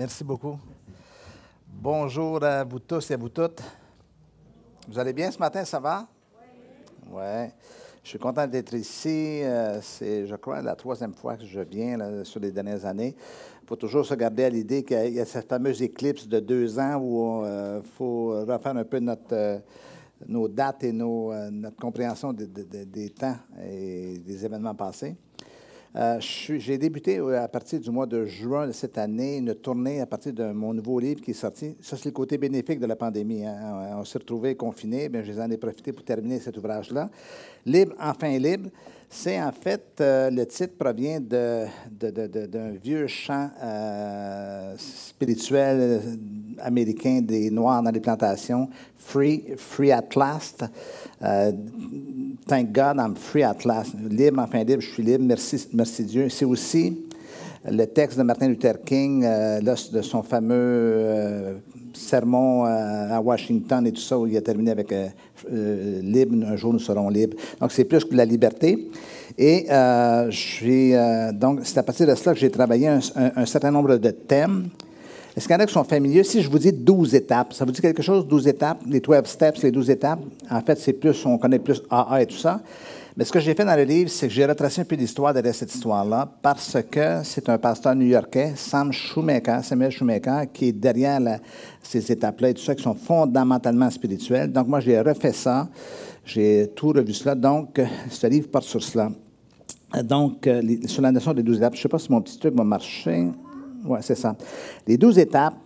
Merci beaucoup. Bonjour à vous tous et à vous toutes. Vous allez bien ce matin, ça va? Oui. Ouais. Je suis content d'être ici. Euh, c'est, je crois, la troisième fois que je viens sur les dernières années. Il faut toujours se garder à l'idée qu'il y a cette fameuse éclipse de deux ans où il euh, faut refaire un peu notre, euh, nos dates et nos, notre compréhension des temps et des événements passés. Euh, j'ai débuté euh, à partir du mois de juin de cette année une tournée à partir de mon nouveau livre qui est sorti. Ça, c'est le côté bénéfique de la pandémie. Hein. On s'est retrouvés confinés. Bien, je en ai profité pour terminer cet ouvrage-là. Libre, enfin libre. C'est en fait, euh, le titre provient d'un de, vieux chant spirituel américain des Noirs dans les plantations, Free, Free at Last. Thank God I'm free at last. Libre, enfin libre, je suis libre. Merci, merci Dieu. C'est aussi le texte de Martin Luther King, euh, de son fameux euh, sermon euh, à Washington et tout ça, où il a terminé avec Libre, un jour nous serons libres. Donc, c'est plus que la liberté. Et donc, c'est à partir de cela que j'ai travaillé un certain nombre de thèmes. Est-ce qu'il y en a qui sont familiers? Si je vous dis 12 étapes, ça vous dit quelque chose, 12 étapes, les 12 steps, les 12 étapes? En fait, c'est plus, on connaît plus AA et tout ça. Mais ce que j'ai fait dans le livre, c'est que j'ai retracé un peu l'histoire derrière cette histoire-là parce que c'est un pasteur new-yorkais, Sam Shoemaker, Samuel Shoemaker, qui est derrière ces étapes-là et tout ça, qui sont fondamentalement spirituelles. Donc, moi, j'ai refait ça. J'ai tout revu cela. Donc, ce livre porte sur cela. Donc, euh, sur la notion des 12 étapes, je ne sais pas si mon petit truc va marcher. Oui, c'est ça. Les douze étapes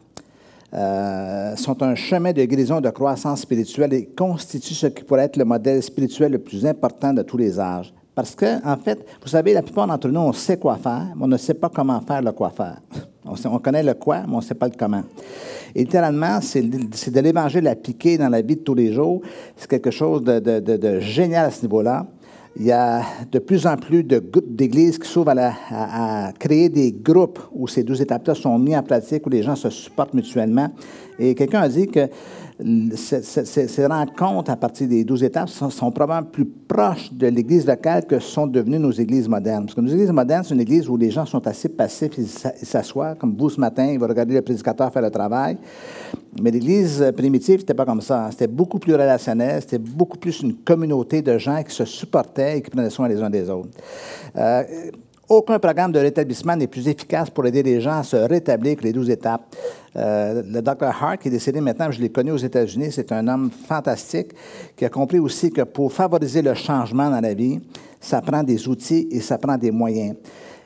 euh, sont un chemin de guérison de croissance spirituelle et constituent ce qui pourrait être le modèle spirituel le plus important de tous les âges. Parce que, en fait, vous savez, la plupart d'entre nous, on sait quoi faire, mais on ne sait pas comment faire le quoi faire. On, connaît le quoi, mais on ne sait pas le comment. Et littéralement, c'est de l'évangile appliqué dans la vie de tous les jours. C'est quelque chose de génial à ce niveau-là il y a de plus en plus d'églises qui s'ouvrent à, créer des groupes où ces deux étapes-là sont mis en pratique, où les gens se supportent mutuellement. Et quelqu'un a dit que ces rencontres à partir des douze étapes sont, probablement plus proches de l'Église locale que sont devenues nos églises modernes. Parce que nos églises modernes, c'est une église où les gens sont assez passifs, ils s'assoient, comme vous ce matin, ils vont regarder le prédicateur faire le travail. Mais l'Église primitive, c'était pas comme ça. C'était beaucoup plus relationnel, c'était beaucoup plus une communauté de gens qui se supportaient et qui prenaient soin les uns des autres. Euh, aucun programme de rétablissement n'est plus efficace pour aider les gens à se rétablir que les douze étapes. Euh, le Dr. Hart, qui est décédé maintenant, je l'ai connu aux États-Unis, c'est un homme fantastique qui a compris aussi que pour favoriser le changement dans la vie, ça prend des outils et ça prend des moyens.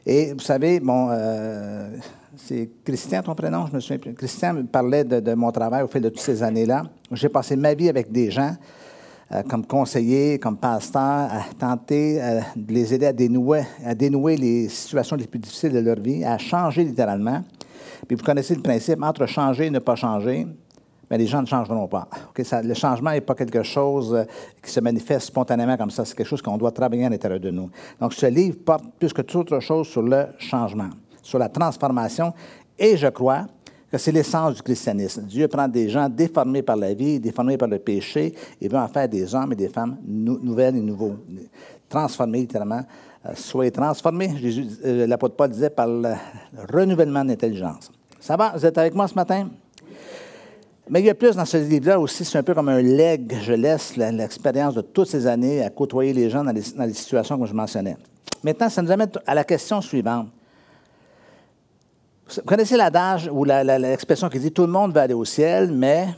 Et vous savez, bon, euh, c'est Christian ton prénom, je me souviens plus. Christian me parlait de, de mon travail au fil de toutes ces années-là. J'ai passé ma vie avec des gens euh, comme conseiller, comme pasteur, à tenter euh, de les aider à dénouer, à dénouer les situations les plus difficiles de leur vie, à changer littéralement. Puis vous connaissez le principe, entre changer et ne pas changer, mais les gens ne changeront pas. le changement n'est pas quelque chose euh, qui se manifeste spontanément comme ça. C'est quelque chose qu'on doit travailler à l'intérieur de nous. Donc, ce livre porte plus que toute autre chose sur le changement, sur la transformation. Et je crois que c'est l'essence du christianisme. Dieu prend des gens déformés par la vie, déformés par le péché, et veut en faire des hommes et des femmes nouvelles et nouveaux. Transformés, littéralement. Euh, soyez transformés, euh, l'apôtre Paul disait, par le renouvellement de l'intelligence. Ça va? Vous êtes avec moi ce matin? Mais il y a plus dans ce livre-là aussi, c'est un peu comme un leg. Je laisse l'expérience de toutes ces années à côtoyer les gens dans les, dans les situations que je mentionnais. Maintenant, ça nous amène à la question suivante. Vous connaissez l'adage ou l'expression qui dit tout le monde va aller au ciel, mais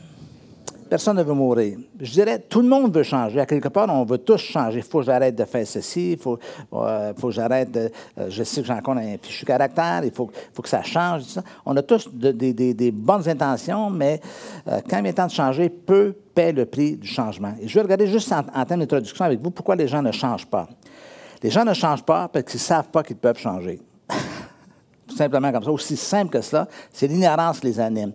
personne ne veut mourir. Je dirais tout le monde veut changer. À quelque part, on veut tous changer. Il faut que j'arrête de faire ceci, il faut, euh, que j'arrête de. Euh, je sais que j'ai encore un fichu caractère, il faut, faut que ça change. On a tous des bonnes intentions, mais euh, quand il est temps de changer, peu paie le prix du changement. Et je vais regarder juste en, en termes d'introduction avec vous pourquoi les gens ne changent pas. Les gens ne changent pas parce qu'ils ne savent pas qu'ils peuvent changer simplement comme ça, aussi simple que cela, c'est qui les anime.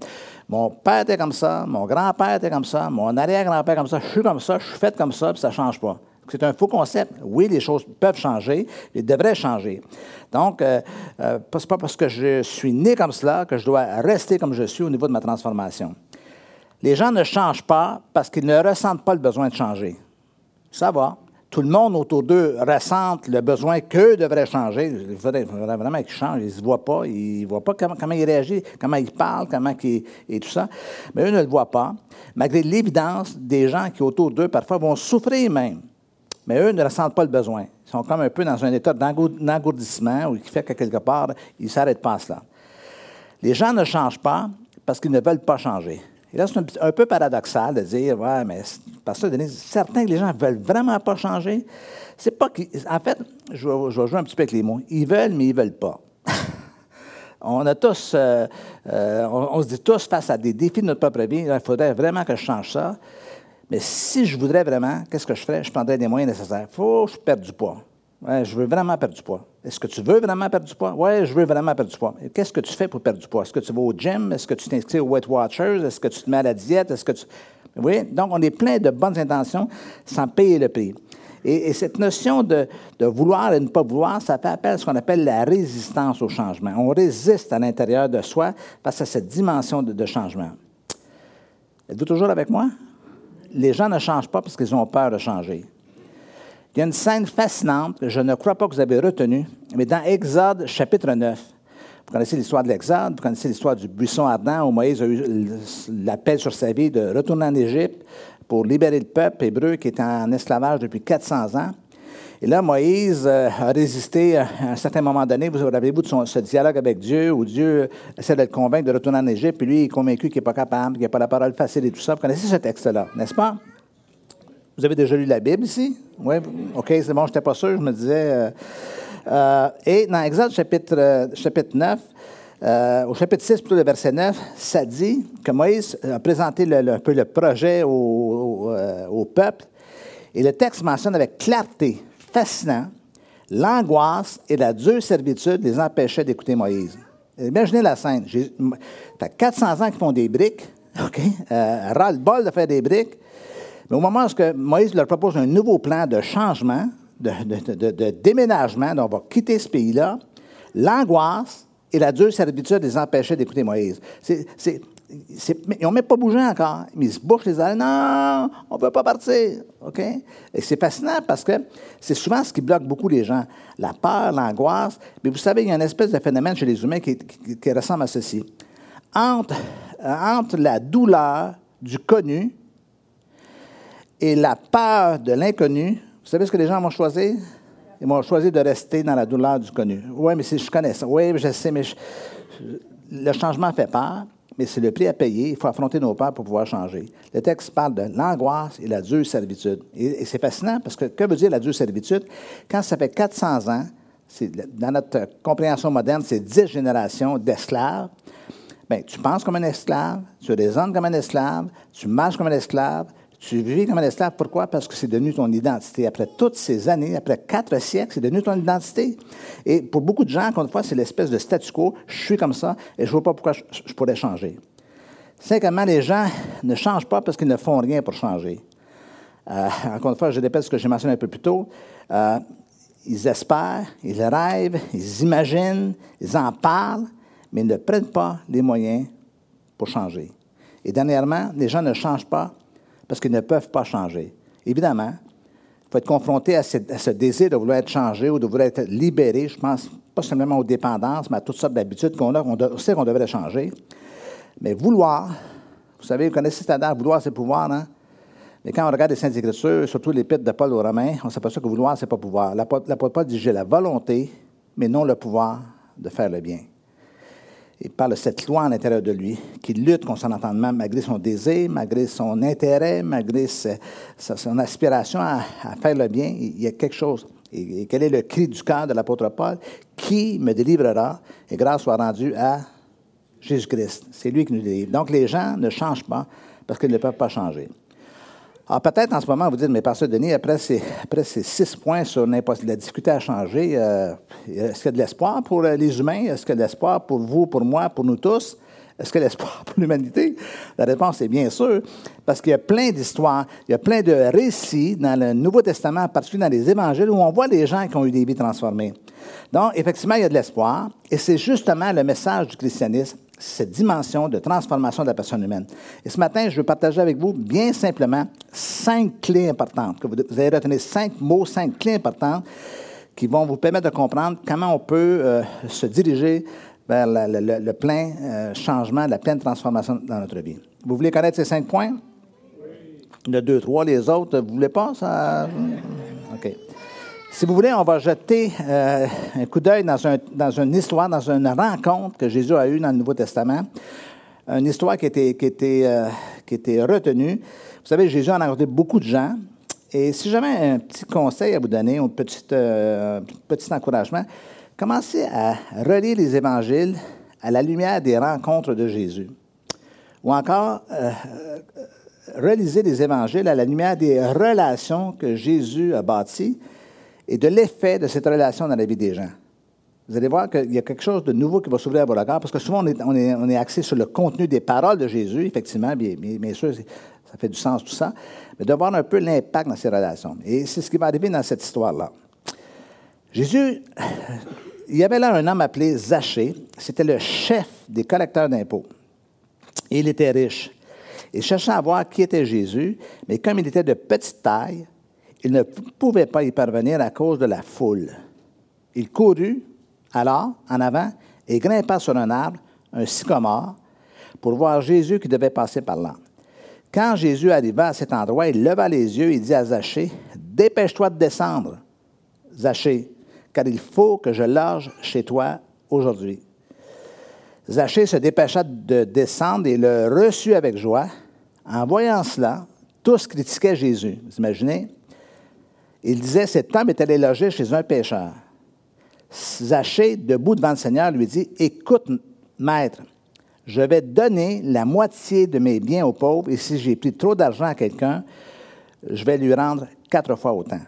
Mon père était comme ça, mon grand-père était comme ça, mon arrière-grand-père comme ça, je suis comme ça, je suis fait comme ça, puis ça ne change pas. C'est un faux concept. Oui, les choses peuvent changer, elles devraient changer. Donc, euh, euh, ce n'est pas parce que je suis né comme cela que je dois rester comme je suis au niveau de ma transformation. Les gens ne changent pas parce qu'ils ne ressentent pas le besoin de changer. Ça va. Tout le monde autour d'eux ressentent le besoin qu'eux devraient changer. Il faudrait vraiment qu'ils changent. Ils ne se voient pas. Ils ne voient pas comment, ils réagissent, comment ils parlent, comment ils, et. Mais eux ne le voient pas. Malgré l'évidence des gens qui autour d'eux, parfois, vont souffrir même. Mais eux ne ressentent pas le besoin. Ils sont comme un peu dans un état d'engourdissement ou qui fait que quelque part, ils ne s'arrêtent pas à cela. Les gens ne changent pas parce qu'ils ne veulent pas changer. Et là, c'est un, peu paradoxal de dire, ouais, mais parce que certains les gens veulent vraiment pas changer. C'est pas En fait, je vais, jouer un petit peu avec les mots. Ils veulent, mais ils veulent pas. on a tous, euh, euh, on, se dit tous face à des défis de notre propre vie, il faudrait vraiment que je change ça. Mais si je voudrais vraiment, qu'est-ce que je ferais? Je prendrais des moyens nécessaires. Il faut que je perde du poids. Ouais, je veux vraiment perdre du poids. Est-ce que tu veux vraiment perdre du poids? Oui, je veux vraiment perdre du poids. Qu'est-ce que tu fais pour perdre du poids? Est-ce que tu vas au gym? Est-ce que tu t'inscris au Weight Watchers? Est-ce que tu te mets à la diète? Est-ce que tu. Oui, donc on est plein de bonnes intentions sans payer le prix. Et, cette notion de, vouloir et de ne pas vouloir, ça fait appel à ce qu'on appelle la résistance au changement. On résiste à l'intérieur de soi face à cette dimension de, de changement. Êtes-vous toujours avec moi? Les gens ne changent pas parce qu'ils ont peur de changer. Il y a une scène fascinante que je ne crois pas que vous avez retenue, mais dans Exode chapitre 9. Vous connaissez l'histoire de l'Exode, vous connaissez l'histoire du buisson ardent où Moïse a eu l'appel sur sa vie de retourner en Égypte pour libérer le peuple hébreu qui était en esclavage depuis 400 ans. Et là, Moïse euh, a résisté à un certain moment donné. Vous rappelez-vous de ce dialogue avec Dieu où Dieu essaie de le convaincre de retourner en Égypte, puis lui, il est convaincu qu'il n'est pas capable, qu'il n'a pas la parole facile et tout ça. Vous connaissez ce texte-là, n'est-ce pas? Vous avez déjà lu la Bible ici? Oui? OK, c'est bon, je n'étais pas sûr, je me disais. Euh, euh, et dans Exode chapitre, euh, chapitre 9, au chapitre 6, plutôt le verset 9, ça dit que Moïse a présenté le, un peu le projet au, peuple. Et le texte mentionne avec clarté, fascinant, l'angoisse et la dure servitude les empêchaient d'écouter Moïse. Imaginez la scène. Tu as 400 ans qui font des briques, OK? ras-le-bol de faire des briques. Mais au moment où Moïse leur propose un nouveau plan de changement, de, déménagement, donc on va quitter ce pays-là, l'angoisse et la dure servitude les empêchaient d'écouter Moïse. ils n'ont même pas bougé encore. Ils se bouchent les oreilles. Non, on ne peut pas partir. OK? Et c'est fascinant parce que c'est souvent ce qui bloque beaucoup les gens. La peur, l'angoisse. Mais vous savez, il y a une espèce de phénomène chez les humains qui, qui ressemble à ceci. Entre, entre la douleur du connu et la peur de l'inconnu, vous savez ce que les gens vont choisir? Ils vont choisir de rester dans la douleur du connu. Oui, mais si je connais ça. Oui, je sais, mais le changement fait peur, mais c'est le prix à payer. Il faut affronter nos peurs pour pouvoir changer. Le texte parle de l'angoisse et la dure servitude. Et, c'est fascinant parce que que veut dire la dure servitude? Quand ça fait 400 ans, dans notre compréhension moderne, c'est 10 générations d'esclaves. Bien, tu penses comme un esclave, tu raisonnes comme un esclave, tu marches comme un esclave, tu vis comme un esclave. Pourquoi? Parce que c'est devenu ton identité. Après toutes ces années, après quatre siècles, c'est devenu ton identité. Et pour beaucoup de gens, encore une fois, c'est l'espèce de statu quo. Je suis comme ça et je ne vois pas pourquoi je, pourrais changer. Cinquièmement, les gens ne changent pas parce qu'ils ne font rien pour changer. Euh, encore une fois, je répète ce que j'ai mentionné un peu plus tôt. Euh, ils espèrent, ils rêvent, ils imaginent, ils en parlent, mais ils ne prennent pas les moyens pour changer. Et dernièrement, les gens ne changent pas parce qu'ils ne peuvent pas changer. Évidemment, il faut être confronté à ce, désir de vouloir être changé ou de vouloir être libéré. Je pense pas seulement aux dépendances, mais à toutes sortes d'habitudes qu'on a. On, sait qu'on devrait changer. Mais vouloir, vous savez, vous connaissez cet adage, vouloir, c'est pouvoir, hein? Mais quand on regarde les Saintes Écritures, surtout l'Épître de Paul aux Romains, on s'aperçoit que vouloir, c'est pas pouvoir. L'apôtre Paul dit J'ai la volonté, mais non le pouvoir de faire le bien il parle de cette loi à l'intérieur de lui qui lutte contre son entendement malgré son désir, malgré son intérêt, malgré son aspiration à, faire le bien. Il y a quelque chose. Et, quel est le cri du cœur de l'apôtre Paul? Qui me délivrera et grâce soit rendue à Jésus-Christ. C'est lui qui nous délivre. Donc les gens ne changent pas parce qu'ils ne peuvent pas changer. Alors, peut-être en ce moment, vous dites, mais Pasteur Denis, après ces, après ces six points sur la difficulté à changer, euh, est-ce qu'il y a de l'espoir pour euh, les humains? Est-ce qu'il y a de l'espoir pour vous, pour moi, pour nous tous? Est-ce de l'espoir pour l'humanité? La réponse est bien sûr, parce qu'il y a plein d'histoires, il y a plein de récits dans le Nouveau Testament, en particulier dans les évangiles, où on voit des gens qui ont eu des vies transformées. Donc, effectivement, il y a de l'espoir. Et c'est justement le message du christianisme, cette dimension de transformation de la personne humaine. Et ce matin, je veux partager avec vous, bien simplement, cinq clés importantes. Que vous, allez retenir cinq mots, cinq clés importantes qui vont vous permettre de comprendre comment on peut euh, se diriger vers le, plein euh, changement, la pleine transformation dans notre vie. Vous voulez connaître ces cinq points? Oui. En a deux, trois. Les autres, vous voulez pas? Ça... OK. Si vous voulez, on va jeter euh, un coup d'œil dans, dans, une histoire, dans une rencontre que Jésus a eue dans le Nouveau Testament. Une histoire qui était, qui était, euh, qui était retenue. Vous savez, Jésus a rencontré beaucoup de gens. Et si j'avais un petit conseil à vous donner, un petit, petit encouragement, commencez à relire les évangiles à la lumière des rencontres de Jésus. Ou encore, relisez les évangiles à la lumière des relations que Jésus a bâties et de l'effet de cette relation dans la vie des gens. Vous allez voir qu'il y a quelque chose de nouveau qui va s'ouvrir à vos regards, parce que souvent, on est, on, est, on est, axé sur le contenu des paroles de Jésus, effectivement, bien, bien, sûr, ça fait du sens tout ça, mais de voir un peu l'impact dans ces relations. Et c'est ce qui va arriver dans cette histoire-là. Jésus, il y avait là un homme appelé Zachée, c'était le chef des collecteurs d'impôts. Il était riche. Il cherchait à voir qui était Jésus, mais comme il était de petite taille, il ne pouvait pas y parvenir à cause de la foule. Il courut alors en avant et grimpa sur un arbre, un sycomore, pour voir Jésus qui devait passer par là. Quand Jésus arriva à cet endroit, il leva les yeux et dit à Zachée, Dépêche-toi de descendre, Zachée, car il faut que je loge chez toi aujourd'hui. Zachée se dépêcha de descendre et le reçut avec joie. En voyant cela, tous critiquaient Jésus. Vous imaginez? Il disait, cet homme est allé loger chez un pêcheur. Zachée, debout devant le Seigneur, lui dit, écoute, maître, je vais donner la moitié de mes biens aux pauvres et si j'ai pris trop d'argent à quelqu'un, je vais lui rendre quatre fois autant.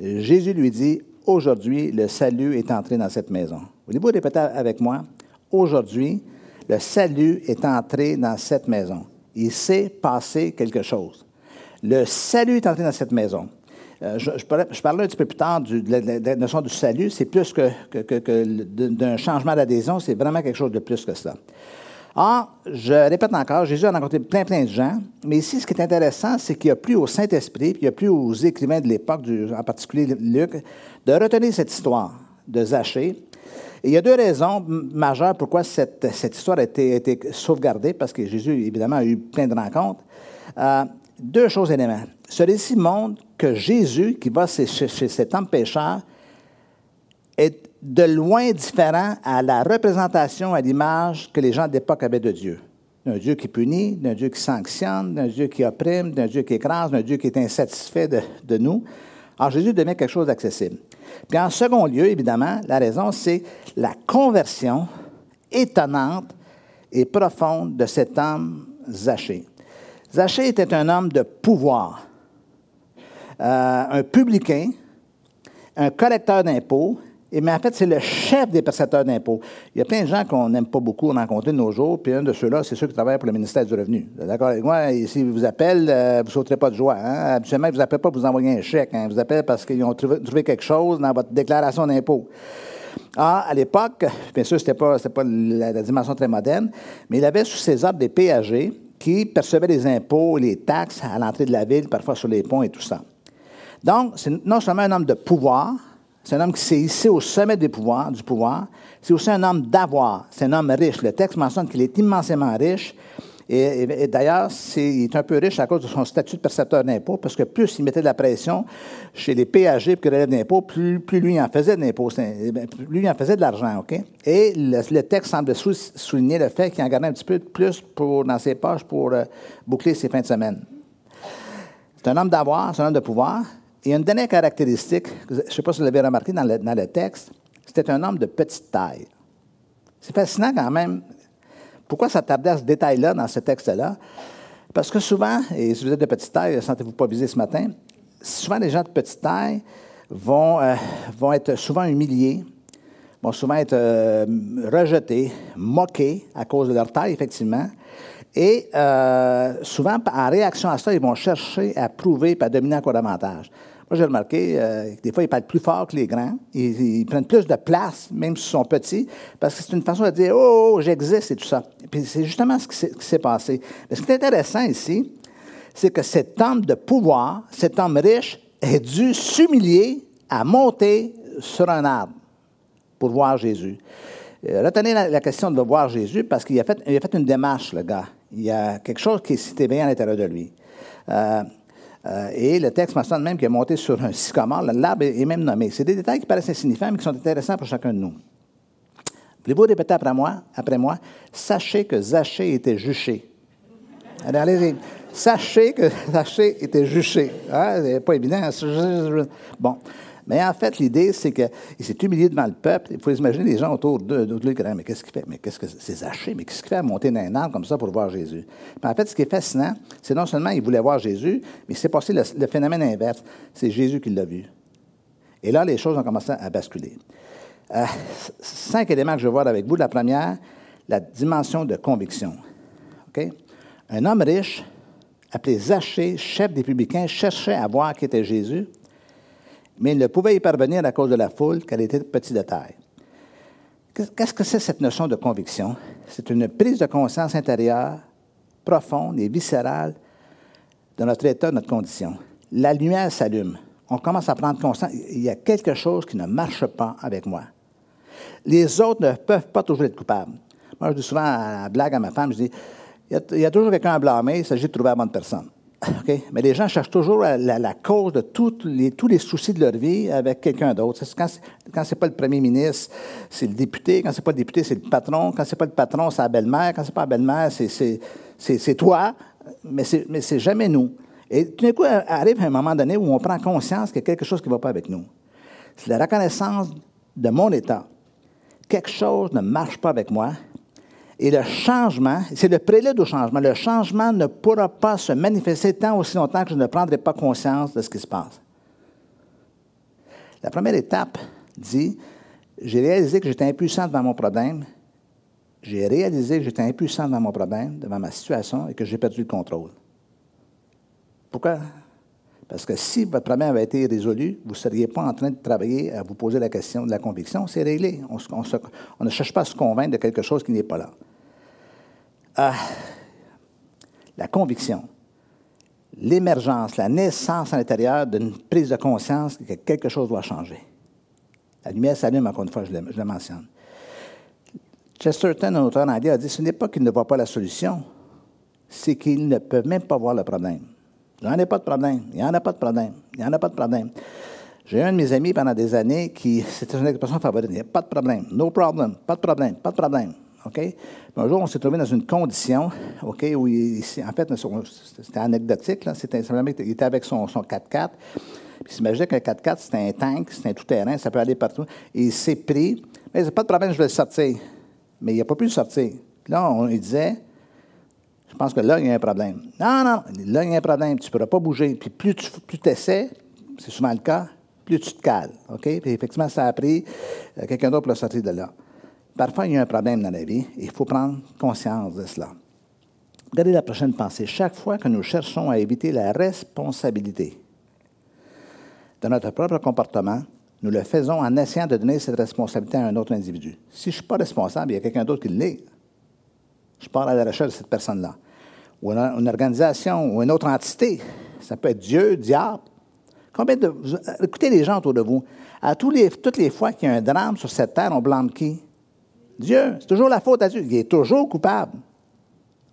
Jésus lui dit, aujourd'hui, le salut est entré dans cette maison. Voulez-vous répéter avec moi? Aujourd'hui, le salut est entré dans cette maison. Il s'est passé quelque chose. Le salut est entré dans cette maison. Euh, je, je, parlais un petit peu plus tard de, la, notion du salut. C'est plus que, d'un changement d'adhésion, c'est vraiment quelque chose de plus que ça. Or, je répète encore, Jésus a rencontré plein, plein de gens, mais ici, ce qui est intéressant, c'est qu'il a plus au Saint-Esprit, puis il a plus aux écrivains de l'époque, en particulier Luc, de retenir cette histoire de Zachée. Il y a deux raisons majeures pourquoi cette, histoire a été, sauvegardée, parce que Jésus, évidemment, a eu plein de rencontres. Euh, deux choses éléments. Ce récit montre que Jésus, qui va chez, cet homme pécheur, est de loin différent à la représentation, à l'image que les gens d'époque avaient de Dieu. D'un Dieu qui punit, d'un Dieu qui sanctionne, d'un Dieu qui opprime, d'un Dieu qui écrase, d'un Dieu qui est insatisfait de, nous. Alors Jésus devient quelque chose d'accessible. Puis en second lieu, évidemment, la raison, c'est la conversion étonnante et profonde de cet homme Zachée. Zachée était un homme de pouvoir, euh, un publicain, un collecteur d'impôts, et, mais en fait, c'est le chef des percepteurs d'impôts. Il y a plein de gens qu'on n'aime pas beaucoup rencontrer de nos jours, puis un de ceux-là, c'est ceux qui travaillent pour le ministère du Revenu. D'accord avec moi? s'ils vous appellent, euh, vous ne sauterez pas de joie. Hein? Habituellement, ils ne vous appellent pas pour vous envoyer un chèque. Hein? Ils vous appellent parce qu'ils ont trouvé, quelque chose dans votre déclaration d'impôt. Ah, à l'époque, bien sûr, ce n'était pas, pas la, dimension très moderne, mais il avait sous ses ordres des PAG, qui percevait les impôts, les taxes à l'entrée de la ville, parfois sur les ponts et tout ça. Donc, c'est non seulement un homme de pouvoir, c'est un homme qui s'est hissé au sommet des pouvoirs, du pouvoir, c'est aussi un homme d'avoir, c'est un homme riche. Le texte mentionne qu'il est immensément riche et, d'ailleurs, il est un peu riche à cause de son statut de percepteur d'impôts, parce que plus il mettait de la pression chez les PAG pour qu'ils d'impôts, plus, plus lui en faisait d'impôts, ben, lui en faisait de l'argent, OK? Et le, texte semble souligner le fait qu'il en gardait un petit peu plus pour, dans ses poches pour euh, boucler ses fins de semaine. C'est un homme d'avoir, c'est un homme de pouvoir. Et une dernière caractéristique, je ne sais pas si vous l'avez remarqué dans le, texte, c'était un homme de petite taille. C'est fascinant quand même pourquoi ça tardait à ce détail-là dans ce texte-là? Parce que souvent, et si vous êtes de petite taille, sentez-vous pas visé ce matin, souvent les gens de petite taille vont, euh, vont être souvent humiliés, vont souvent être euh, rejetés, moqués à cause de leur taille, effectivement. Et euh, souvent, en réaction à ça, ils vont chercher à prouver et à dominer encore davantage. Moi, j'ai remarqué, euh, des fois, ils parlent plus fort que les grands. Ils, prennent plus de place, même s'ils sont petits, parce que c'est une façon de dire Oh, oh j'existe et tout ça. Et puis, c'est justement ce qui s'est passé. Mais ce qui est intéressant ici, c'est que cet homme de pouvoir, cet homme riche, a dû s'humilier à monter sur un arbre pour voir Jésus. Euh, retenez la, question de voir Jésus parce qu'il a fait une démarche, le gars. Il y a quelque chose qui s'est éveillé à l'intérieur de lui. Euh, euh, et le texte mentionne même qu'il est monté sur un sycomore. L'arbre est même nommé. C'est des détails qui paraissent insignifiants, mais qui sont intéressants pour chacun de nous. Voulez-vous répéter après moi? Après moi, sachez que Zachée était juché. Allez, allez-y. Sachez que Zachée était juché. Hein? C'est pas évident. Bon. Mais en fait, l'idée, c'est qu'il s'est humilié devant le peuple. Il faut imaginer les gens autour de lui. Mais qu'est-ce qu'il fait? Mais qu'est-ce que c'est Zachée? Mais qu'est-ce qu'il fait à monter dans un arbre comme ça pour voir Jésus? en fait, ce qui est fascinant, c'est non seulement il voulait voir Jésus, mais c'est passé le, phénomène inverse. C'est Jésus qui l'a vu. Et là, les choses ont commencé à basculer. Euh, cinq éléments que je vais voir avec vous. La première, la dimension de conviction. Un homme riche, appelé Zachée, chef des publicains, cherchait à voir qui était Jésus mais il ne pouvait y parvenir à cause de la foule, qu'elle était petite de taille. Qu'est-ce que c'est cette notion de conviction? C'est une prise de conscience intérieure, profonde et viscérale de notre état, de notre condition. La lumière s'allume. On commence à prendre conscience, il y a quelque chose qui ne marche pas avec moi. Les autres ne peuvent pas toujours être coupables. Moi, je dis souvent à la blague à ma femme, je dis, il y a, il y a toujours quelqu'un à blâmer, il s'agit de trouver la bonne personne. Mais les gens cherchent toujours la, cause de les, tous les soucis de leur vie avec quelqu'un d'autre. Quand, quand c'est pas le premier ministre, c'est le député. Quand c'est pas le député, c'est le patron. Quand c'est pas le patron, c'est la belle-mère. Quand c'est pas la belle-mère, c'est toi. Mais c'est jamais nous. Et tout d'un coup, arrive un moment donné où on prend conscience qu'il y a quelque chose qui ne va pas avec nous. C'est la reconnaissance de mon état. Quelque chose ne marche pas avec moi et le changement, c'est le prélude au changement. Le changement ne pourra pas se manifester tant aussi longtemps que je ne prendrai pas conscience de ce qui se passe. La première étape dit, j'ai réalisé que j'étais impuissant devant mon problème. J'ai réalisé que j'étais impuissant devant mon problème, devant ma situation, et que j'ai perdu le contrôle. Pourquoi? Parce que si votre problème avait été résolu, vous ne seriez pas en train de travailler à vous poser la question de la conviction. C'est réglé. On, on, ne cherche pas à se convaincre de quelque chose qui n'est pas là. Ah, la conviction, l'émergence, la naissance à l'intérieur d'une prise de conscience que quelque chose doit changer. La lumière s'allume, encore une fois, je le, mentionne. Chesterton, un auteur anglais, a dit ce n'est pas qu'ils ne voient pas la solution, c'est qu'ils ne peuvent même pas voir le problème. Il n'y en a pas de problème, il n'y en a pas de problème, il n'y en a pas de problème. J'ai un de mes amis pendant des années qui, c'était une expression favorite, pas de problème, no problem, pas de problème, pas de problème. OK? un jour, on s'est trouvé dans une condition, OK, où en fait, c'était anecdotique, là, c'était simplement qu'il était avec son, 4x4, puis s'imaginait qu'un 4x4, c'était un tank, c'était un tout-terrain, ça peut aller partout. Et il s'est pris, mais c'est pas de problème, je vais le sortir. Mais il n'a pas pu le sortir. Là, on lui disait, je pense que là, il y a un problème. Non, non, là, il y a un problème, tu ne pourras pas bouger. Puis plus tu plus essaies, c'est souvent le cas, plus tu te cales. OK? Puis effectivement, ça a pris euh, quelqu'un d'autre pour le sortir de là. Parfois, il y a un problème dans la vie et il faut prendre conscience de cela. Regardez la prochaine pensée. Chaque fois que nous cherchons à éviter la responsabilité de notre propre comportement, nous le faisons en essayant de donner cette responsabilité à un autre individu. Si je ne suis pas responsable, il y a quelqu'un d'autre qui l'est. Je pars à la recherche de cette personne-là. Ou une, organisation ou une autre entité. Ça peut être Dieu, diable. Combien de, écoutez les gens autour de vous. À tous les, toutes les fois qu'il y a un drame sur cette terre, on blâme qui? Dieu. C'est toujours la faute à Dieu. Il est toujours coupable.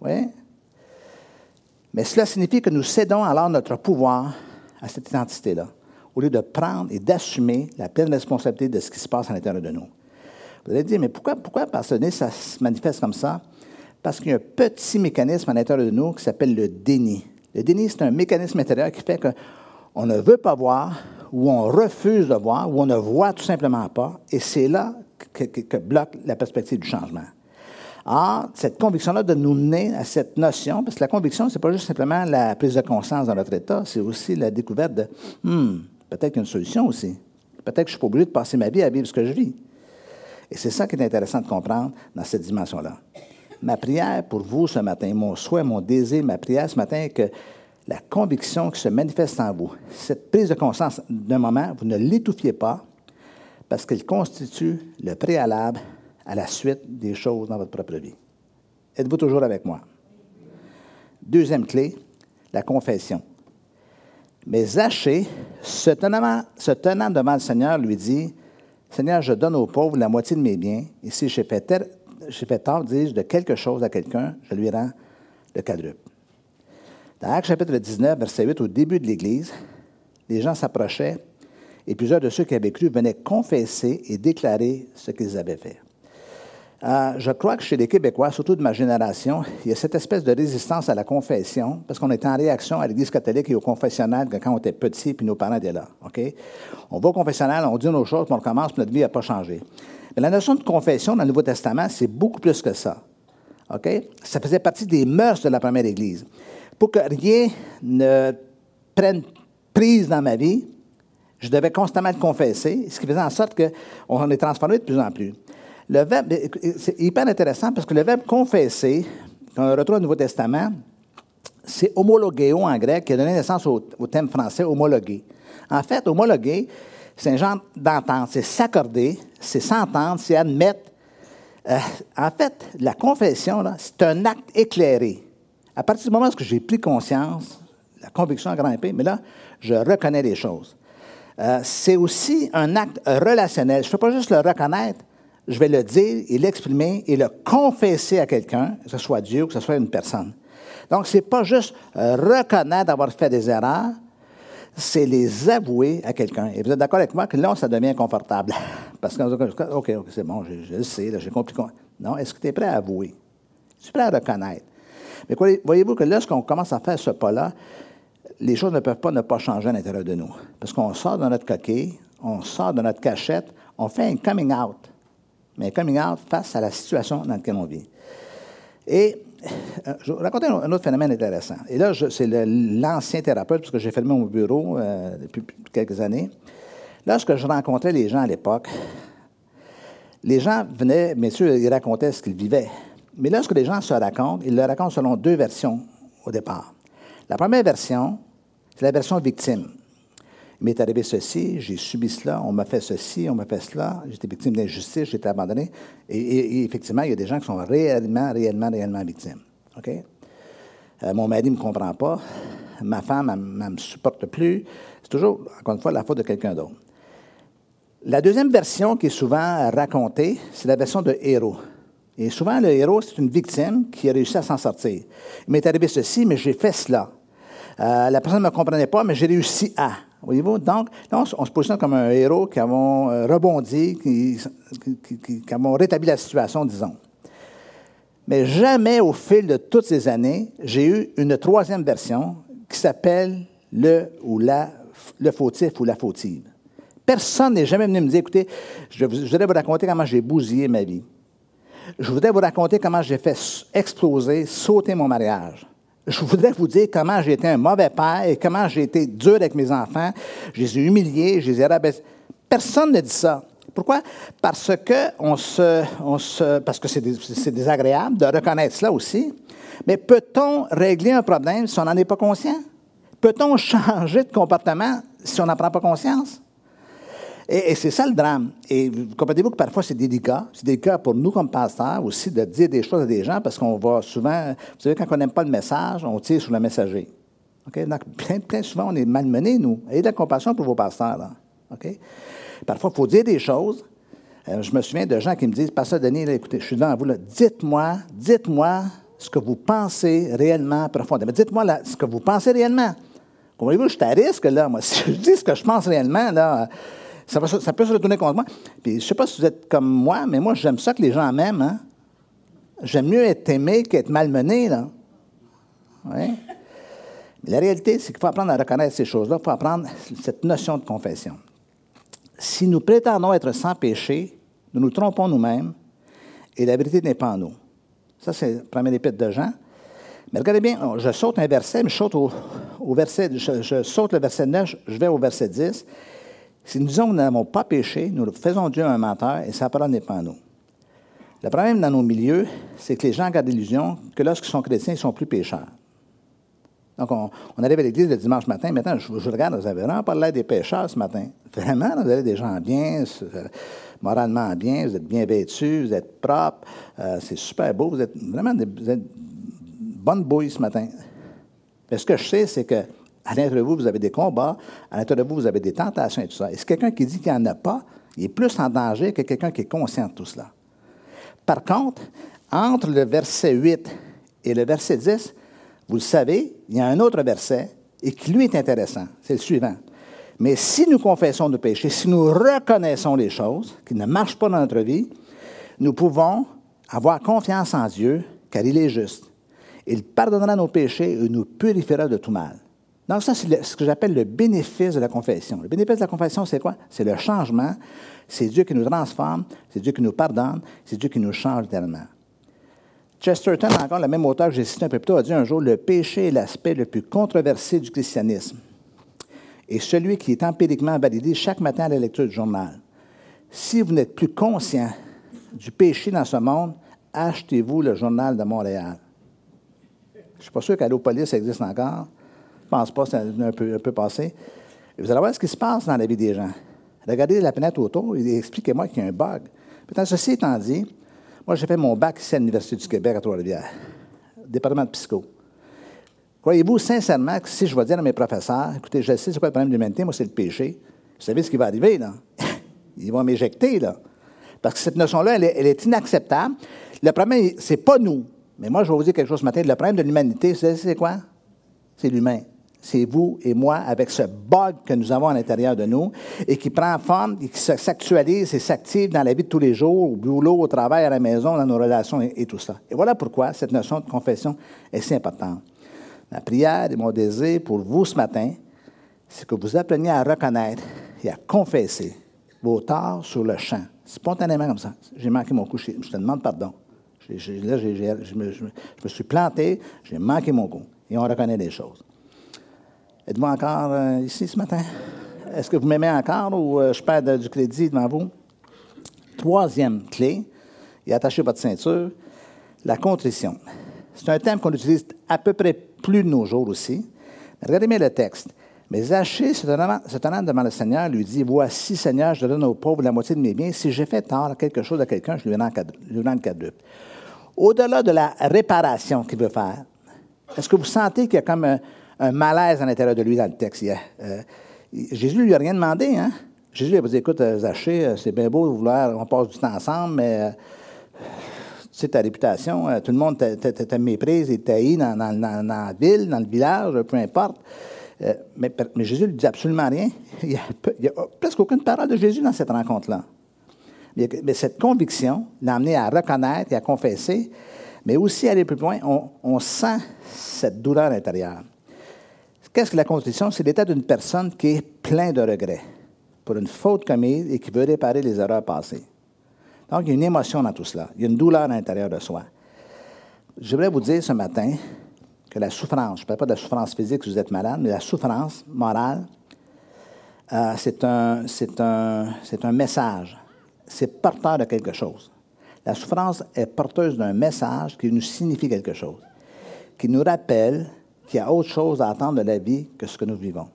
Oui? Mais cela signifie que nous cédons alors notre pouvoir à cette identité-là, au lieu de prendre et d'assumer la pleine responsabilité de ce qui se passe à l'intérieur de nous. Vous allez dire, mais pourquoi, pourquoi par ce nez, ça se manifeste comme ça? Parce qu'il y a un petit mécanisme à l'intérieur de nous qui s'appelle le déni. Le déni, c'est un mécanisme intérieur qui fait qu'on ne veut pas voir, ou on refuse de voir, ou on ne voit tout simplement pas. Et c'est là que, bloque la perspective du changement. Or, cette conviction-là de nous mener à cette notion, parce que la conviction, ce n'est pas juste simplement la prise de conscience dans notre état, c'est aussi la découverte de hmm, peut-être qu'il y a une solution aussi. Peut-être que je ne suis pas obligé de passer ma vie à vivre ce que je vis. Et c'est ça qui est intéressant de comprendre dans cette dimension-là. Ma prière pour vous ce matin, mon souhait, mon désir, ma prière ce matin est que la conviction qui se manifeste en vous. Cette prise de conscience d'un moment, vous ne l'étouffiez pas parce qu'elle constitue le préalable à la suite des choses dans votre propre vie. Êtes-vous toujours avec moi? Deuxième clé, la confession. Mais Zachée, se tenant, tenant devant le Seigneur, lui dit Seigneur, je donne aux pauvres la moitié de mes biens, et si j'ai fait, j'ai fait tort, dis-je, de quelque chose à quelqu'un, je lui rends le quadruple. Dans Actes chapitre 19, verset 8, au début de l'Église, les gens s'approchaient et plusieurs de ceux qui avaient cru venaient confesser et déclarer ce qu'ils avaient fait. Euh, je crois que chez les Québécois, surtout de ma génération, il y a cette espèce de résistance à la confession, parce qu'on était en réaction à l'Église catholique et au confessionnal quand on était petit, puis nos parents étaient là. OK? On va au confessionnal, on dit nos choses, puis on recommence, puis notre vie n'a pas changé. Mais la notion de confession dans le Nouveau Testament, c'est beaucoup plus que ça. OK? Ça faisait partie des mœurs de la première Église. Pour que rien ne prenne prise dans ma vie, je devais constamment le confesser, ce qui faisait en sorte qu'on est transformé de plus en plus. Le verbe, c'est hyper intéressant parce que le verbe confesser, quand on retrouve au Nouveau Testament, c'est homologéo en grec qui a donné naissance au, thème français homologué. En fait, homologué, c'est un genre d'entente, c'est s'accorder, c'est s'entendre, c'est admettre. Euh, en fait, la confession, c'est un acte éclairé. À partir du moment où j'ai pris conscience, la conviction a grimpé, mais là, je reconnais les choses. Euh, c'est aussi un acte relationnel. Je ne fais pas juste le reconnaître, je vais le dire et l'exprimer et le confesser à quelqu'un, que ce soit Dieu ou que ce soit une personne. Donc, ce n'est pas juste euh, reconnaître d'avoir fait des erreurs, c'est les avouer à quelqu'un. Et vous êtes d'accord avec moi que là, ça devient confortable. Parce que, OK, OK, c'est bon, je, le sais, j'ai compris. Non, est-ce que tu es prêt à avouer? Tu es prêt à reconnaître? Mais voyez-vous que lorsqu'on commence à faire ce pas-là, les choses ne peuvent pas ne pas changer à l'intérieur de nous. Parce qu'on sort de notre coquille, on sort de notre cachette, on fait un coming out mais un coming out face à la situation dans laquelle on vit. Et euh, je vais raconter un autre phénomène intéressant. Et là, c'est l'ancien thérapeute, parce que j'ai fermé mon bureau euh, depuis quelques années. Lorsque je rencontrais les gens à l'époque, les gens venaient, messieurs, ils racontaient ce qu'ils vivaient. Mais lorsque les gens se racontent, ils le racontent selon deux versions au départ. La première version, c'est la version victime. Il m'est arrivé ceci, j'ai subi cela, on m'a fait ceci, on m'a fait cela, j'étais victime d'injustice, j'ai été abandonné. Et, effectivement, il y a des gens qui sont réellement, réellement, réellement victimes. OK? Euh, mon mari ne me comprend pas, ma femme ne me supporte plus. C'est toujours, encore une fois, la faute de quelqu'un d'autre. La deuxième version qui est souvent racontée, c'est la version de héros. Et souvent, le héros, c'est une victime qui a réussi à s'en sortir. Il m'est arrivé ceci, mais j'ai fait cela. Euh, la personne ne me comprenait pas, mais j'ai réussi à. Voyez-vous? Donc, là, on, se positionne comme un héros qui avons euh, rebondi, qui, qui, rétabli la situation, disons. Mais jamais au fil de toutes ces années, j'ai eu une troisième version qui s'appelle le ou la, le fautif ou la fautive. Personne n'est jamais venu me dire, écoutez, je, je voudrais vous raconter comment j'ai bousillé ma vie. Je voudrais vous raconter comment j'ai fait exploser, sauter mon mariage je voudrais vous dire comment j'ai été un mauvais père et comment j'ai été dur avec mes enfants. Je les ai humiliés, je les ai rabaissés. Personne ne dit ça. Pourquoi? Parce que c'est désagréable de reconnaître cela aussi. Mais peut-on régler un problème si on n'en est pas conscient? Peut-on changer de comportement si on n'en prend pas conscience? Et, c'est ça le drame. Et vous comprenez-vous que parfois c'est délicat. C'est délicat pour nous comme pasteurs aussi de dire des choses à des gens parce qu'on va souvent, vous savez, quand on n'aime pas le message, on tire sur le messager. OK? Donc, plein, souvent, on est malmenés, nous. Ayez de la compassion pour vos pasteurs. Là. Parfois, il faut dire des choses. Euh, je me souviens de gens qui me disent, Pasteur Denis, écoutez, je suis devant vous, dites-moi, dites-moi ce que vous pensez réellement profondément. Dites-moi ce que vous pensez réellement. Comprenez-vous, je suis à risque, là, moi. Si je dis ce que je pense réellement, là, ça, peut se retourner contre moi. Puis, je ne sais pas si vous êtes comme moi, mais moi, j'aime ça que les gens m'aiment. Hein? J'aime mieux être aimé qu'être malmené. Là. Mais la réalité, c'est qu'il faut apprendre à reconnaître ces choses-là. Il faut apprendre cette notion de confession. Si nous prétendons être sans péché, nous nous trompons nous-mêmes et la vérité n'est pas en nous. Ça, c'est le premier épître de Jean. Mais regardez bien, je saute un verset, mais je saute au, verset, je, saute le verset 9, je vais au verset 10. Si nous disons que nous n'avons pas péché, nous faisons Dieu un menteur et sa parole n'est pas en nous. Le problème dans nos milieux, c'est que les gens gardent l'illusion que lorsqu'ils sont chrétiens, ils sont plus pécheurs. Donc, on, arrive à l'église le dimanche matin. Maintenant, je, regarde, vous avez vraiment parlé des pécheurs ce matin. Vraiment, vous avez des gens bien, euh, moralement bien, vous êtes bien vêtus, vous êtes propres, euh, c'est super beau, vous êtes vraiment des, vous êtes bonne bouille ce matin. Mais ce que je sais, c'est que à l'intérieur de vous, vous avez des combats, à l'intérieur de vous, vous avez des tentations et tout ça. Et c'est quelqu'un qui dit qu'il n'y en a pas, il est plus en danger que quelqu'un qui est conscient de tout cela? Par contre, entre le verset 8 et le verset 10, vous le savez, il y a un autre verset et qui lui est intéressant. C'est le suivant. Mais si nous confessons nos péchés, si nous reconnaissons les choses qui ne marchent pas dans notre vie, nous pouvons avoir confiance en Dieu, car il est juste. Il pardonnera nos péchés et nous purifiera de tout mal. Donc ça, c'est ce que j'appelle le bénéfice de la confession. Le bénéfice de la confession, c'est quoi? C'est le changement. C'est Dieu qui nous transforme, c'est Dieu qui nous pardonne, c'est Dieu qui nous change tellement. Chesterton, encore le même auteur que j'ai cité un peu plus tôt, a dit un jour Le péché est l'aspect le plus controversé du christianisme et celui qui est empiriquement validé chaque matin à la lecture du journal. Si vous n'êtes plus conscient du péché dans ce monde, achetez-vous le journal de Montréal. Je ne suis pas sûr qu'Allopolis existe encore. Pense pas, c'est un peu, un peu passé. vous allez voir ce qui se passe dans la vie des gens. Regardez la planète autour et expliquez-moi qu'il y a un bug. Peut-être ceci étant dit, moi, j'ai fait mon bac ici à l'Université du Québec à Trois-Rivières, département de psycho. Croyez-vous sincèrement que si je vais dire à mes professeurs, écoutez, je sais c'est quoi le problème de l'humanité, moi, c'est le péché. Vous savez ce qui va arriver, là? Ils vont m'éjecter, là. Parce que cette notion-là, elle, est inacceptable. Le problème, c'est pas nous. Mais moi, je vais vous dire quelque chose ce matin. Le problème de l'humanité, c'est quoi? C'est l'humain c'est vous et moi avec ce bug que nous avons à l'intérieur de nous et qui prend forme, et qui s'actualise et s'active dans la vie de tous les jours, au boulot, au travail, à la maison, dans nos relations et, tout ça. Et voilà pourquoi cette notion de confession est si importante. Ma prière et mon désir pour vous ce matin, c'est que vous appreniez à reconnaître et à confesser vos torts sur le champ, spontanément comme ça. J'ai manqué mon coup, je te demande pardon. là, je, me, suis planté, j'ai manqué mon coup. Et on reconnaît les choses. Êtes-vous encore euh, ici ce matin? Est-ce que vous m'aimez encore ou euh, je perds du crédit devant vous? Troisième clé, et attachez votre ceinture, la contrition. C'est un thème qu'on utilise à peu près plus de nos jours aussi. regardez bien le texte. Mais Zachée, se tenant devant le Seigneur, lui dit Voici, Seigneur, je donne aux pauvres la moitié de mes biens. Si j'ai fait tort quelque chose à quelqu'un, je lui rends le quadruple. Au-delà de la réparation qu'il veut faire, est-ce que vous sentez qu'il y a comme un, un malaise à l'intérieur de lui dans le texte. Euh, Jésus ne lui a rien demandé. Hein? Jésus lui a dit Écoute, euh, Zachée, euh, c'est bien beau de vouloir, on passe du temps ensemble, mais tu sais, ta réputation, tout le monde te méprise et t'haït dans, dans, dans, la ville, dans le village, peu importe. mais, mais, Jésus ne lui dit absolument rien. Il n'y a, presque aucune parole de Jésus dans cette rencontre-là. Mais, cette conviction l'a amené à reconnaître et à confesser, mais aussi à aller plus loin. On, on sent cette douleur intérieure. Qu'est-ce que la contrition? C'est l'état d'une personne qui est plein de regrets pour une faute commise et qui veut réparer les erreurs passées. Donc, il y a une émotion dans tout cela. Il y a une douleur à l'intérieur de soi. Je voudrais vous dire ce matin que la souffrance, je ne parle pas de la souffrance physique si vous êtes malade, mais la souffrance morale, euh, c'est un, un, un message. C'est porteur de quelque chose. La souffrance est porteuse d'un message qui nous signifie quelque chose, qui nous rappelle qu'il y a autre chose à attendre de la vie que ce que nous vivons.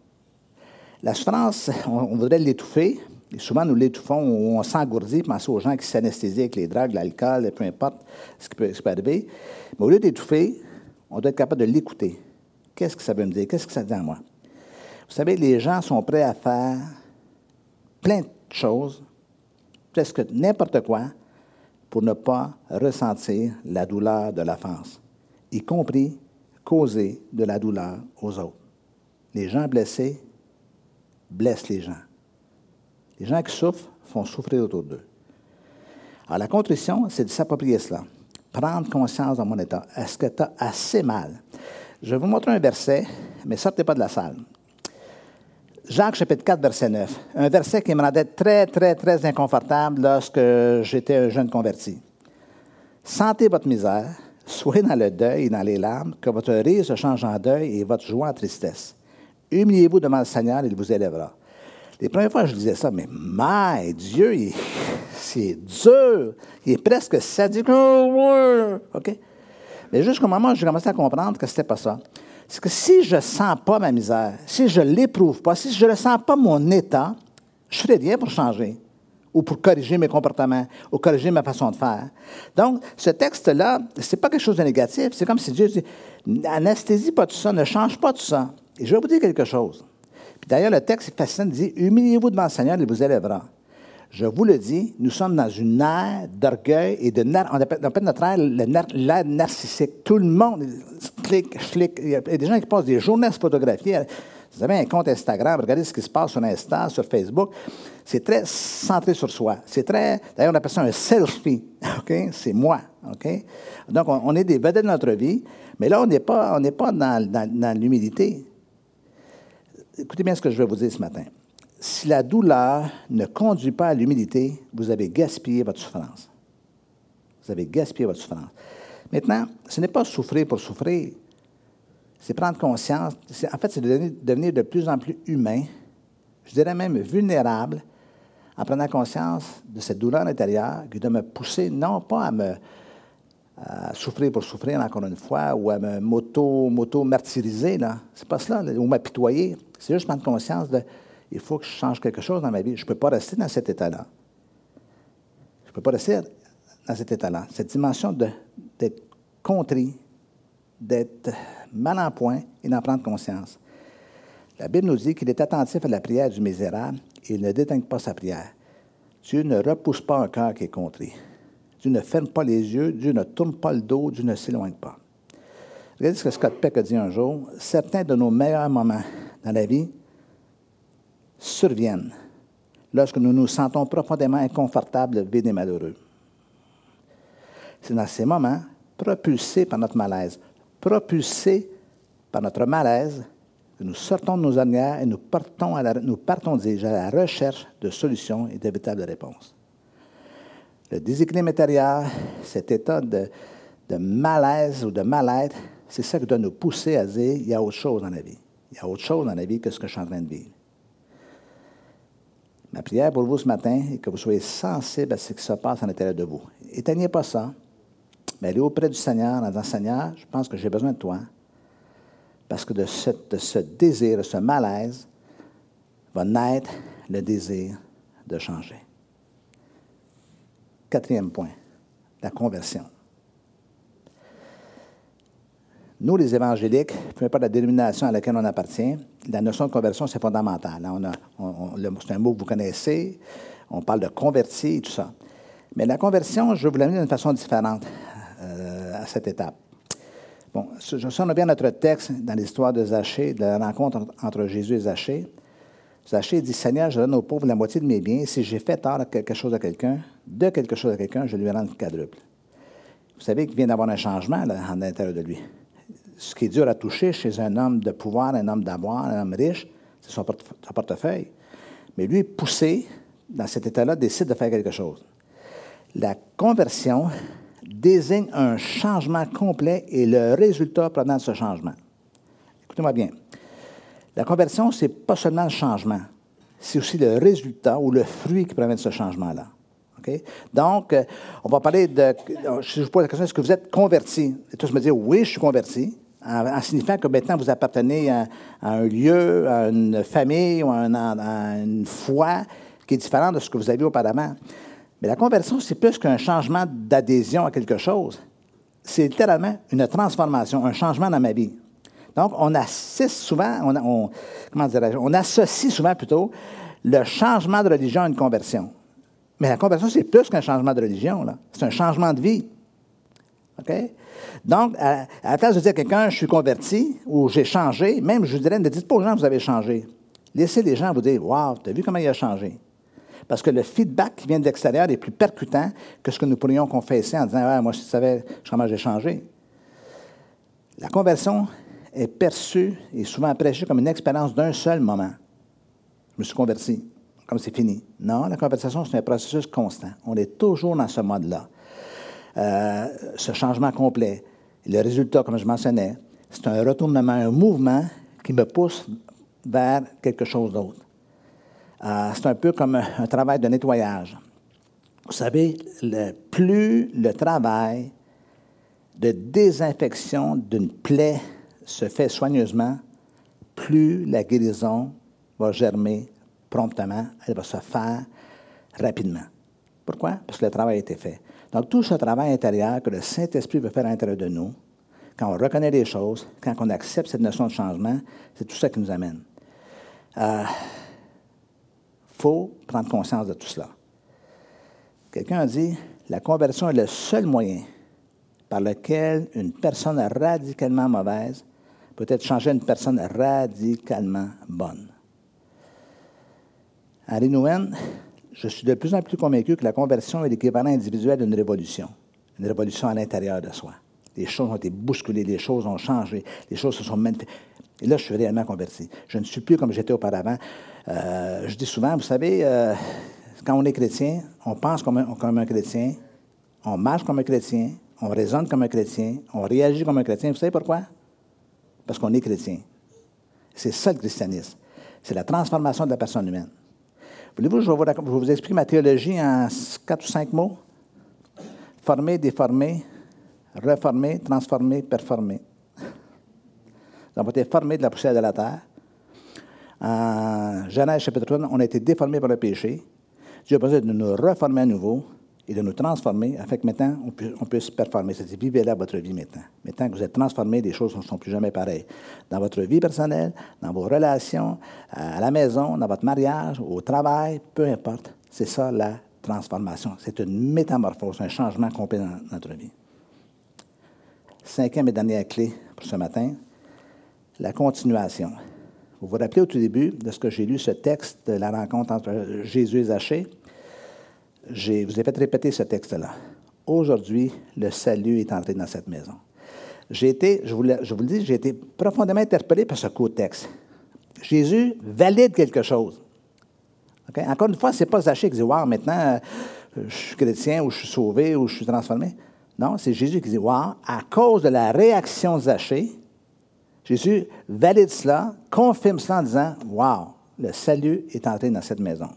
La souffrance, on, voudrait l'étouffer, et souvent nous l'étouffons ou on s'engourdit, pensez aux gens qui s'anesthésient avec les drogues, l'alcool, peu importe ce qui, peut, arriver. Mais au lieu d'étouffer, on doit être capable de l'écouter. Qu'est-ce que ça veut me dire? Qu'est-ce que ça dit à moi? Vous savez, les gens sont prêts à faire plein de choses, presque n'importe quoi, pour ne pas ressentir la douleur de l'offense, y compris causer de la douleur aux autres. Les gens blessés blessent les gens. Les gens qui souffrent font souffrir autour d'eux. Alors, la contrition, c'est de s'approprier cela. Prendre conscience de mon état. Est-ce que tu as assez mal? Je vais vous montrer un verset, mais sortez pas de la salle. Jacques chapitre 4, verset 9. Un verset qui me rendait très, très, très inconfortable lorsque j'étais un jeune converti. Sentez votre misère, Soyez dans le deuil et dans les larmes, que votre rire se change en deuil et votre joie en tristesse. Humiliez-vous devant le Seigneur, il vous élèvera. Les premières fois, je disais ça, mais my Dieu, c'est dur. Il est presque sadique. OK? Mais jusqu'au moment où j'ai commencé à comprendre que ce n'était pas ça. c'est que si je ne sens pas ma misère, si je ne l'éprouve pas, si je ne sens pas mon état, je ferai rien pour changer ou pour corriger mes comportements, ou corriger ma façon de faire. Donc, ce texte-là, c'est pas quelque chose de négatif. C'est comme si Dieu dit, anesthésie pas tout ça, ne change pas tout ça. Et je vais vous dire quelque chose. Puis d'ailleurs, le texte est fascinant, il dit, humiliez-vous devant le Seigneur, il vous élèvera. Je vous le dis, nous sommes dans une ère d'orgueil et de nar on appelle, notre ère l'ère narcissique. Tout le monde clique, clique. Il y a des gens qui passent des journées à se photographier. Vous avez un compte Instagram, regardez ce qui se passe sur Insta, sur Facebook. C'est très centré sur soi. C'est très, d'ailleurs, on appelle ça un selfie. OK? C'est moi. OK? Donc, on, est des vedettes de notre vie, mais là, on n'est pas, on pas dans, dans l'humilité. Écoutez bien ce que je vais vous dire ce matin si la douleur ne conduit pas à l'humilité, vous avez gaspillé votre souffrance. Vous avez gaspillé votre souffrance. Maintenant, ce n'est pas souffrir pour souffrir, c'est prendre conscience. En fait, c'est devenir, de plus en plus humain, je dirais même vulnérable, en prenant conscience de cette douleur intérieure qui doit me pousser non pas à me souffrir pour souffrir, encore une fois, ou à me moto-martyriser, là. C'est pas cela, ou m'apitoyer. C'est juste prendre conscience de il faut que je change quelque chose dans ma vie. Je ne peux pas rester dans cet état-là. Je ne peux pas rester dans cet état-là. Cette dimension d'être contrit, d'être mal en point et d'en prendre conscience. La Bible nous dit qu'il est attentif à la prière du misérable et il ne déteigne pas sa prière. Dieu ne repousse pas un cœur qui est contrit. Dieu ne ferme pas les yeux, Dieu ne tourne pas le dos, Dieu ne s'éloigne pas. Regardez ce que Scott Peck a dit un jour. Certains de nos meilleurs moments dans la vie surviennent lorsque nous nous sentons profondément inconfortables, vides et malheureux. C'est dans ces moments, propulsés par notre malaise, propulsés par notre malaise, que nous sortons de nos ornières et nous partons, déjà à la recherche de solutions et d'évitables réponses. Le déséquilibre intérieur, cet état de, de malaise ou de mal-être, c'est ça qui doit nous pousser à dire il y a autre chose dans la vie. Il y a autre chose dans la vie que ce que je suis en train de vivre. Ma prière pour vous ce matin est que vous soyez sensible à ce qui se passe à l'intérieur de vous. Éteignez pas ça, mais allez auprès du Seigneur en disant Seigneur, je pense que j'ai besoin de toi. Parce que de ce, désir, de ce malaise, va naître le désir de changer. Quatrième point, la conversion. Nous, les évangéliques, peu importe la dénomination à laquelle on appartient, la notion de conversion, c'est fondamental. c'est un mot que vous connaissez. On parle de convertir et tout ça. Mais la conversion, je vous l'amener d'une façon différente euh, à cette étape. Bon, je sonne bien notre texte dans l'histoire de Zachée, de la rencontre entre Jésus et Zachée. Zachée dit Seigneur, je donne aux pauvres la moitié de mes biens. Si j'ai fait à quelque chose à quelqu'un, de quelque chose à quelqu'un, je lui rends le quadruple. Vous savez qu'il vient d'avoir un changement là, à l'intérieur de lui ce qui est dur à toucher chez un homme de pouvoir, un homme d'avoir, un homme riche, c'est son, portefeuille. Mais lui, poussé dans cet état-là, décide de faire quelque chose. La conversion désigne un changement complet et le résultat provenant de ce changement. Écoutez-moi bien. La conversion, ce n'est pas seulement le changement, c'est aussi le résultat ou le fruit qui provient de ce changement-là. Donc, euh, on va parler de. Je vous pose la question est-ce que vous êtes converti? Et tous me dire oui, je suis converti en, signifiant que maintenant vous appartenez à, un lieu, à une famille ou à, une foi qui est différente de ce que vous aviez auparavant. Mais la conversion, c'est plus qu'un changement d'adhésion à quelque chose. C'est littéralement une transformation, un changement dans ma vie. Donc, on assiste souvent, on, on associe souvent plutôt le changement de religion à une conversion. Mais la conversion, c'est plus qu'un changement de religion, C'est un changement de vie. OK? Donc, à, la place de dire à quelqu'un, je suis converti ou j'ai changé, même je dirais, ne dites pas aux gens vous avez changé. Laissez les gens vous dire, wow, tu as vu comment il a changé. Parce que le feedback qui vient de l'extérieur est plus percutant que ce que nous pourrions confesser en disant, ah, moi, je savais comment j'ai changé. La conversion est perçue et souvent prêchée comme une expérience d'un seul moment. Je me suis converti, comme c'est fini. Non, la conversation, c'est un processus constant. On est toujours dans ce mode-là. Euh, ce changement complet. Le résultat, comme je mentionnais, c'est un retournement, un mouvement qui me pousse vers quelque chose d'autre. Euh, c'est un peu comme un, travail de nettoyage. Vous savez, plus le travail de désinfection d'une plaie se fait soigneusement, plus la guérison va germer promptement, elle va se faire rapidement. Pourquoi? Parce que le travail a été fait. Donc, tout ce travail intérieur que le Saint-Esprit veut faire à l'intérieur de nous, quand on reconnaît les choses, quand on accepte cette notion de changement, c'est tout ça qui nous amène. Euh, faut prendre conscience de tout cela. Quelqu'un a dit, la conversion est le seul moyen par lequel une personne radicalement mauvaise peut être changée en une personne radicalement bonne. Henry Nouwen, je suis de plus en plus convaincu que la conversion est l'équivalent individuel d'une révolution, une révolution à l'intérieur de soi. Les choses ont été bousculées, les choses ont changé, les choses se sont manifestées. Et là, je suis réellement converti. Je ne suis plus comme j'étais auparavant. Euh, je dis souvent, vous savez, euh, quand on est chrétien, on pense comme un, chrétien, on marche comme un chrétien, on raisonne comme un chrétien, on réagit comme un chrétien. Vous savez pourquoi? Parce qu'on est chrétien. C'est ça le christianisme. C'est la transformation de la personne humaine. Voulez-vous que je vous, vous explique ma théologie en quatre ou cinq mots? Former, déformer, reformer, transformer, performer. Nous avons été formés de la poussière de la terre. En Genèse chapitre 1, on a été déformés par le péché. Dieu a besoin de nous reformer à nouveau et de nous transformer afin que maintenant on, puisse performer. C'est-à-dire, vivez là votre vie maintenant. Maintenant que vous êtes transformés, les choses ne sont plus jamais pareilles. Dans votre vie personnelle, dans vos relations, à la maison, dans votre mariage, au travail, peu importe. C'est ça la transformation. C'est une métamorphose, un changement complet dans notre vie. Cinquième et dernière clé pour ce matin, la continuation. Vous vous rappelez au tout début de ce que j'ai lu, ce texte de la rencontre entre Jésus et Zachée? Je vous ai fait répéter ce texte-là. Aujourd'hui, le salut est entré dans cette maison. J'ai été, je vous, le dis, j'ai été profondément interpellé par ce court texte. Jésus valide quelque chose. Encore une fois, ce n'est pas Zachée qui dit Wow, maintenant, euh, je suis chrétien ou je suis sauvé ou je suis transformé. Non, c'est Jésus qui dit Wow, à cause de la réaction de Zachée, Jésus valide cela, confirme cela en disant Wow, le salut est entré dans cette maison.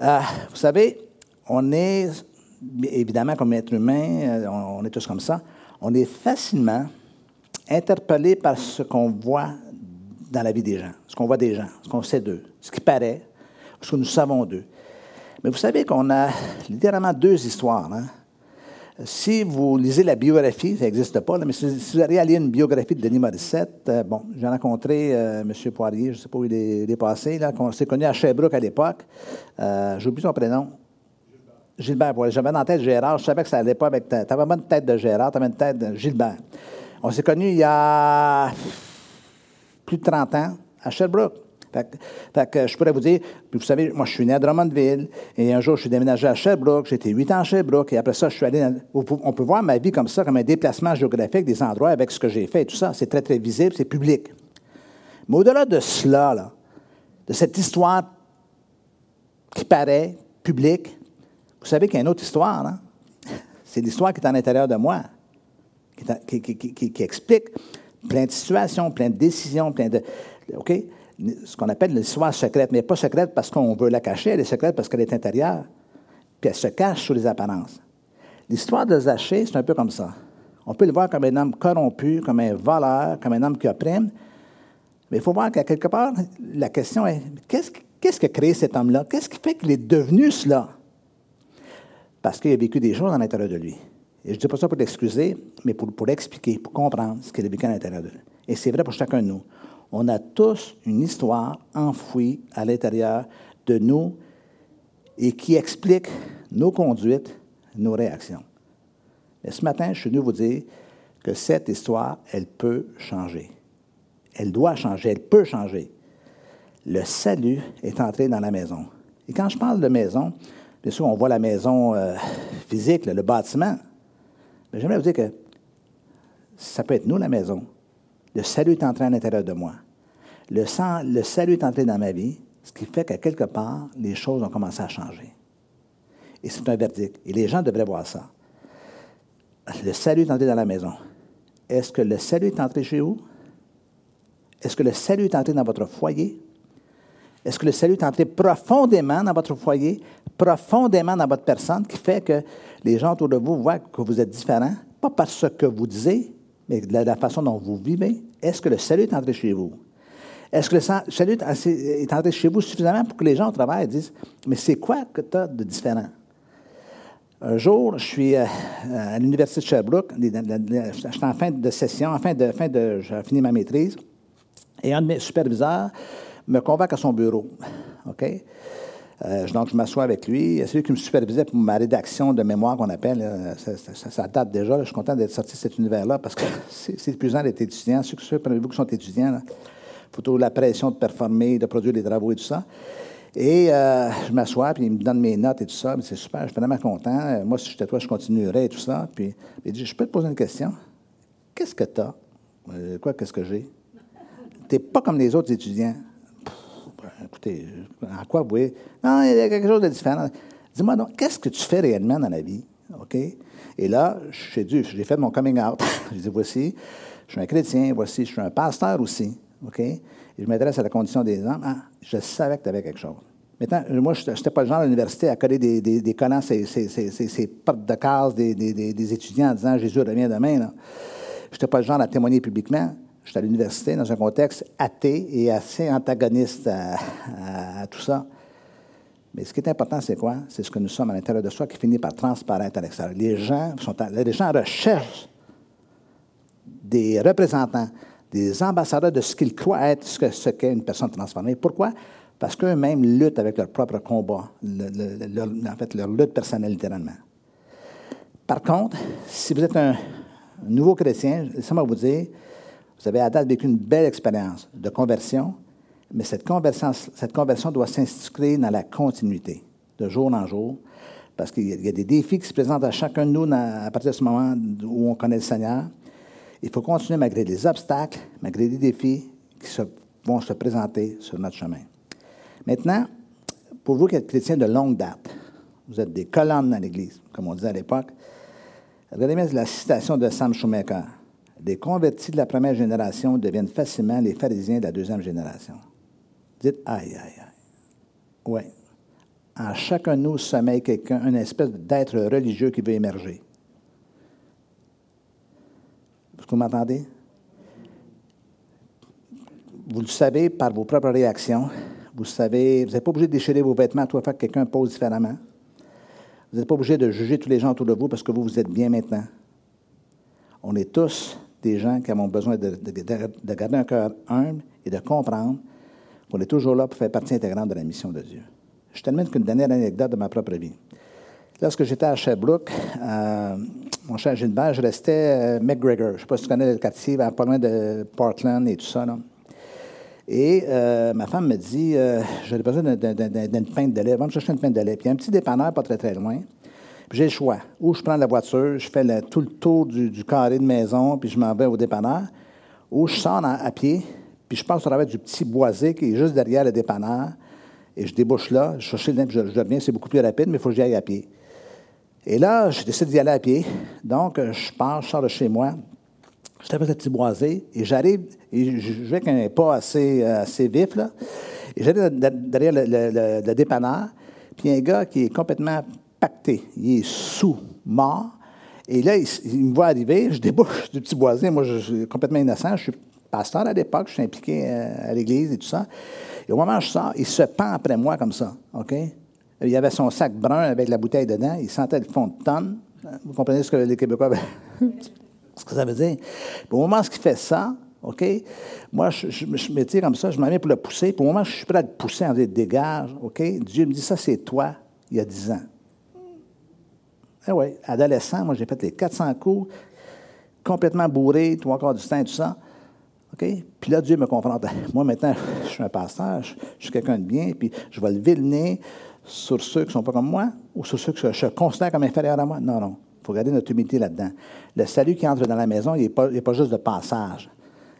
Euh, vous savez, on est, évidemment, comme être humain, euh, on, est tous comme ça, on est facilement interpellé par ce qu'on voit dans la vie des gens, ce qu'on voit des gens, ce qu'on sait d'eux, ce qui paraît, ce que nous savons d'eux. Mais vous savez qu'on a littéralement deux histoires. Hein? Si vous lisez la biographie, ça n'existe pas, mais si, vous allez lire une biographie de Denis Morissette, euh, bon, j'ai rencontré euh, M. Poirier, je ne sais pas où il est, passé, là, on s'est connu à Sherbrooke à l'époque. Euh, J'ai oublié son prénom. Gilbert. Gilbert, j'avais dans tête Gérard, je savais que ça n'allait pas avec ta. Tu avais une tête de Gérard, tu avais une tête de Gilbert. On s'est connus il y a plus de 30 ans à Sherbrooke. Fait, que je pourrais vous dire, puis vous savez, moi, je suis né à Drummondville, et un jour, je suis déménagé à Sherbrooke, j'étais huit ans à Sherbrooke, et après ça, je suis allé On peut voir ma vie comme ça, comme un déplacement géographique des endroits avec ce que j'ai fait et tout ça. C'est très, très visible, c'est public. Mais au-delà de cela, là, de cette histoire qui paraît publique, vous savez qu'il y a une autre histoire, hein? C'est l'histoire qui est à l'intérieur de moi, qui, qui, explique plein de situations, plein de décisions, plein de. OK? Ce qu'on appelle l'histoire secrète, mais pas secrète parce qu'on veut la cacher, elle est secrète parce qu'elle est intérieure, puis elle se cache sous les apparences. L'histoire de Zachée, c'est un peu comme ça. On peut le voir comme un homme corrompu, comme un voleur, comme un homme qui opprime, mais il faut voir qu'à quelque part, la question est qu'est-ce, qu'est-ce qui a créé cet homme-là? Qu'est-ce qui fait qu'il est devenu cela? Parce qu'il a vécu des choses à l'intérieur de lui. Et je ne dis pas ça pour l'excuser, mais pour l'expliquer, pour comprendre ce qu'il a vécu à l'intérieur de lui. Et c'est vrai pour chacun de nous on a tous une histoire enfouie à l'intérieur de nous et qui explique nos conduites, nos réactions. Mais ce matin, je suis venu vous dire que cette histoire, elle peut changer. Elle doit changer, elle peut changer. Le salut est entré dans la maison. Et quand je parle de maison, bien sûr, on voit la maison euh, physique, le bâtiment. Mais j'aimerais vous dire que ça peut être nous, la maison. Le salut est entré à l'intérieur de moi. Le, salut est entré dans ma vie, ce qui fait qu'à quelque part, les choses ont commencé à changer. Et c'est un verdict. Et les gens devraient voir ça. Le salut est entré dans la maison. Est-ce que le salut est entré chez vous? Est-ce que le salut est entré dans votre foyer? Est-ce que le salut est entré profondément dans votre foyer, profondément dans votre personne, qui fait que les gens autour de vous voient que vous êtes différent, pas par ce que vous disiez, mais de la, façon dont vous vivez. Est-ce que le salut est entré chez vous? Est-ce que le salut est entré chez vous suffisamment pour que les gens au travail disent Mais c'est quoi que tu as de différent? Un jour, je suis euh, à l'Université de Sherbrooke, je suis en fin de session, en fin de, fin de, j'ai fini ma maîtrise, et un de mes superviseurs me convoque à son bureau. OK? Euh, donc, je m'assois avec lui. C'est lui qui me supervisait pour ma rédaction de mémoire qu'on appelle. Ça, date déjà. je suis content d'être sorti de cet univers-là parce que c'est épuisant d'être étudiant. Ceux, ceux vous qui sont étudiants, il faut toujours la pression de performer, de produire des travaux et tout ça. Et euh, je m'assois, puis il me donne mes notes et tout ça. C'est super, je suis vraiment content. Euh, moi, si j'étais toi, je continuerais et tout ça. Puis il dit Je peux te poser une question Qu'est-ce que tu as Quoi, qu'est-ce que j'ai? Tu n'es pas comme les autres étudiants écoutez, en quoi vous voyez? Non, il y a quelque chose de différent. Dis-moi donc, qu'est-ce que tu fais réellement dans la vie? OK? Et là, j'ai j'ai fait mon coming out. j'ai dit, voici, je suis un chrétien, voici, je suis un pasteur aussi. OK? Et je m'adresse à la condition des hommes. Ah, je savais que tu avais quelque chose. Maintenant, moi, je n'étais pas le genre à l'université à coller des collants, ces, portes de case des, des, étudiants en disant Jésus revient demain. Je n'étais pas le genre à témoigner publiquement. J'étais à l'université dans un contexte athée et assez antagoniste à, tout ça. Mais ce qui est important, c'est quoi? C'est ce que nous sommes à l'intérieur de soi qui finit par transparaître à l'extérieur. Les gens, sont, les gens recherchent des représentants, des ambassadeurs de ce qu'ils croient être ce qu'est une personne transformée. Pourquoi? Parce qu'eux-mêmes luttent avec leur propre combat, en fait, leur lutte personnelle, littéralement. Par contre, si vous êtes un nouveau chrétien, laissez-moi vous dire, vous avez à date vécu une belle expérience de conversion, mais cette conversion, doit s'inscrire dans la continuité, de jour en jour, parce qu'il y, a des défis qui se présentent à chacun de nous à partir de ce moment où on connaît le Seigneur. Il faut continuer malgré les obstacles, malgré les défis qui vont se présenter sur notre chemin. Maintenant, pour vous qui êtes chrétiens de longue date, vous êtes des colonnes dans l'Église, comme on disait à l'époque, regardez bien la citation de Sam Shoemaker les convertis de la première génération deviennent facilement les pharisiens de la deuxième génération. Dites aïe, aïe, aïe. Oui. En chacun de nous sommeille quelqu'un, une espèce d'être religieux qui veut émerger. Est-ce que vous m'entendez? Vous le savez par vos propres réactions. Vous savez, vous n'êtes pas obligé de déchirer vos vêtements à toi faire que quelqu'un pose différemment. Vous n'êtes pas obligé de juger tous les gens autour de vous parce que vous, vous êtes bien maintenant. On est tous des gens qui ont besoin de, garder un cœur humble et de comprendre qu'on est toujours là pour faire partie intégrante de la mission de Dieu. Je termine avec une dernière anecdote de ma propre vie. Lorsque j'étais à Sherbrooke, euh, mon cher Gilbert, je restais à McGregor. Je ne sais pas si tu connais le quartier, pas loin de Portland et tout ça. Et euh, ma femme me dit euh, J'aurais besoin d'une pinte de lait. Va me chercher une pinte de lait. Puis il y a un petit dépanneur pas très très loin j'ai le choix. Ou je prends la voiture, je fais tout le tour du, carré de maison, puis je m'en vais au dépanneur. Ou je sors à pied, puis je passe au travers du petit boisé qui est juste derrière le dépanneur. Et je débouche là, je cherche le je, je reviens, c'est beaucoup plus rapide, mais il faut que j'y aille à pied. Et là, je décide d'y aller à pied. Donc, je pars, je sors de chez moi. Je tape le petit boisé et j'arrive, et je vais avec un pas assez, assez vif, là. Et j'arrive derrière le, le, le dépanneur, puis un gars qui est complètement Il est sous, mort. Et là, il, me voit arriver, je débouche du petit boisé. Moi, je, suis complètement innocent. Je suis pasteur à l'époque, je suis impliqué euh, à l'église et tout ça. Et au moment où je sors, il se pend après moi comme ça. OK? Il avait son sac brun avec la bouteille dedans. Il sentait le fond de tonne. Vous comprenez ce que les Québécois. ce que ça veut dire? au moment où il fait ça, OK? Moi, je, me tire comme ça, je m'en viens pour le pousser. Puis au moment où je suis prêt à le pousser en disant dégage, OK? Dieu me dit ça, c'est toi, il y a dix ans. Ah oui, adolescent, moi j'ai fait les 400 coups, complètement bourré, trois quarts du temps et tout ça. OK? Puis là, Dieu me confronte. Moi, maintenant, je suis un pasteur, je, suis quelqu'un de bien, puis je vais lever le nez sur ceux qui ne sont pas comme moi ou sur ceux que je, considère comme inférieurs à moi. Non, non. Il faut garder notre humilité là-dedans. Le salut qui entre dans la maison, il n'est pas, pas, juste de passage.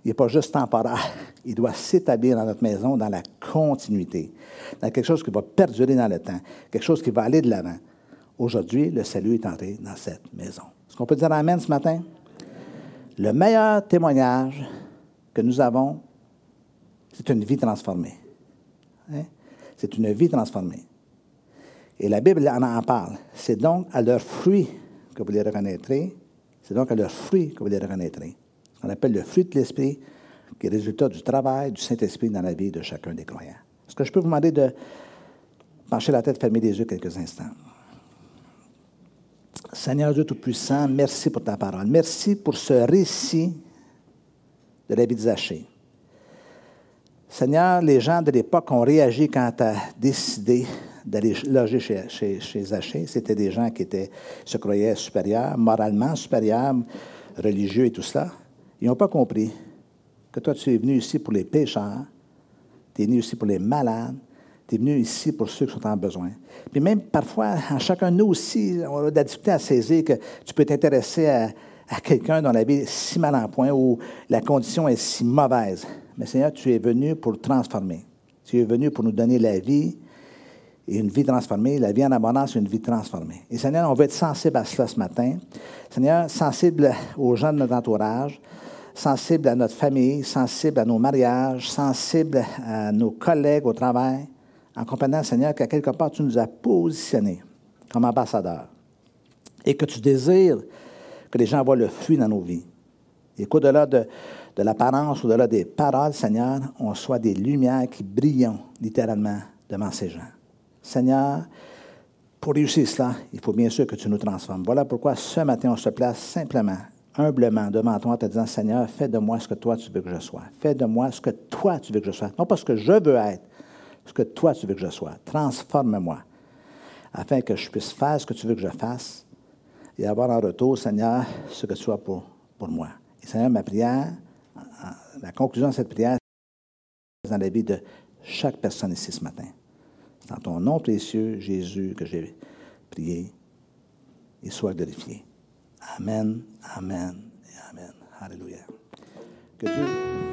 Il n'est pas juste temporaire. Il doit s'établir dans notre maison dans la continuité, dans quelque chose qui va perdurer dans le temps, quelque chose qui va aller de l'avant. Aujourd'hui, le salut est entré dans cette maison. Est-ce qu'on peut dire Amen ce matin? Le meilleur témoignage que nous avons, c'est une vie transformée. Hein? C'est une vie transformée. Et la Bible en, parle. C'est donc à leurs fruits que vous les reconnaîtrez. C'est donc à leurs fruits que vous les reconnaîtrez. On appelle le fruit de l'Esprit, qui est le résultat du travail du Saint-Esprit dans la vie de chacun des croyants. Est-ce que je peux vous demander de pencher la tête, fermer les yeux quelques instants? Seigneur Dieu Tout-Puissant, merci pour ta parole. Merci pour ce récit de la vie de Zachée. Seigneur, les gens de l'époque ont réagi quand tu as décidé d'aller loger chez, chez. C'était des gens qui se croyaient supérieurs, moralement supérieurs, religieux et tout cela. Ils n'ont pas compris que toi, tu es venu ici pour les pécheurs, tu es venu ici pour les malades, tu es venu ici pour ceux qui sont en besoin. Puis même parfois, en chacun de nous aussi, on a de la difficulté à saisir que tu peux t'intéresser à, quelqu'un dont la vie est si mal en point ou la condition est si mauvaise. Mais Seigneur, tu es venu pour transformer. Tu es venu pour nous donner la vie et une vie transformée. La vie en abondance, une vie transformée. Et Seigneur, on veut être sensible à cela ce matin. Seigneur, sensible aux gens de notre entourage, sensible à notre famille, sensible à nos mariages, sensible à nos collègues au travail, en comprenant, Seigneur, qu'à quelque part, tu nous as positionnés comme ambassadeurs et que tu désires que les gens voient le fruit dans nos vies. Et qu'au-delà de, de l'apparence, au-delà des paroles, Seigneur, on soit des lumières qui brillent littéralement devant ces gens. Seigneur, pour réussir cela, il faut bien sûr que tu nous transformes. Voilà pourquoi ce matin, on se place simplement, humblement devant toi en te disant, Seigneur, fais de moi ce que toi tu veux que je sois. Fais de moi ce que toi tu veux que je sois. Non pas ce que je veux être, ce que toi tu veux que je sois. Transforme-moi afin que je puisse faire ce que tu veux que je fasse et avoir en retour, Seigneur, ce que tu as pour, pour moi. Et Seigneur, ma prière, la conclusion de cette prière, c'est dans la vie de chaque personne ici ce matin. C'est dans ton nom précieux, Jésus, que j'ai prié et soit glorifié. Amen, Amen et Amen. Alléluia. Que Dieu.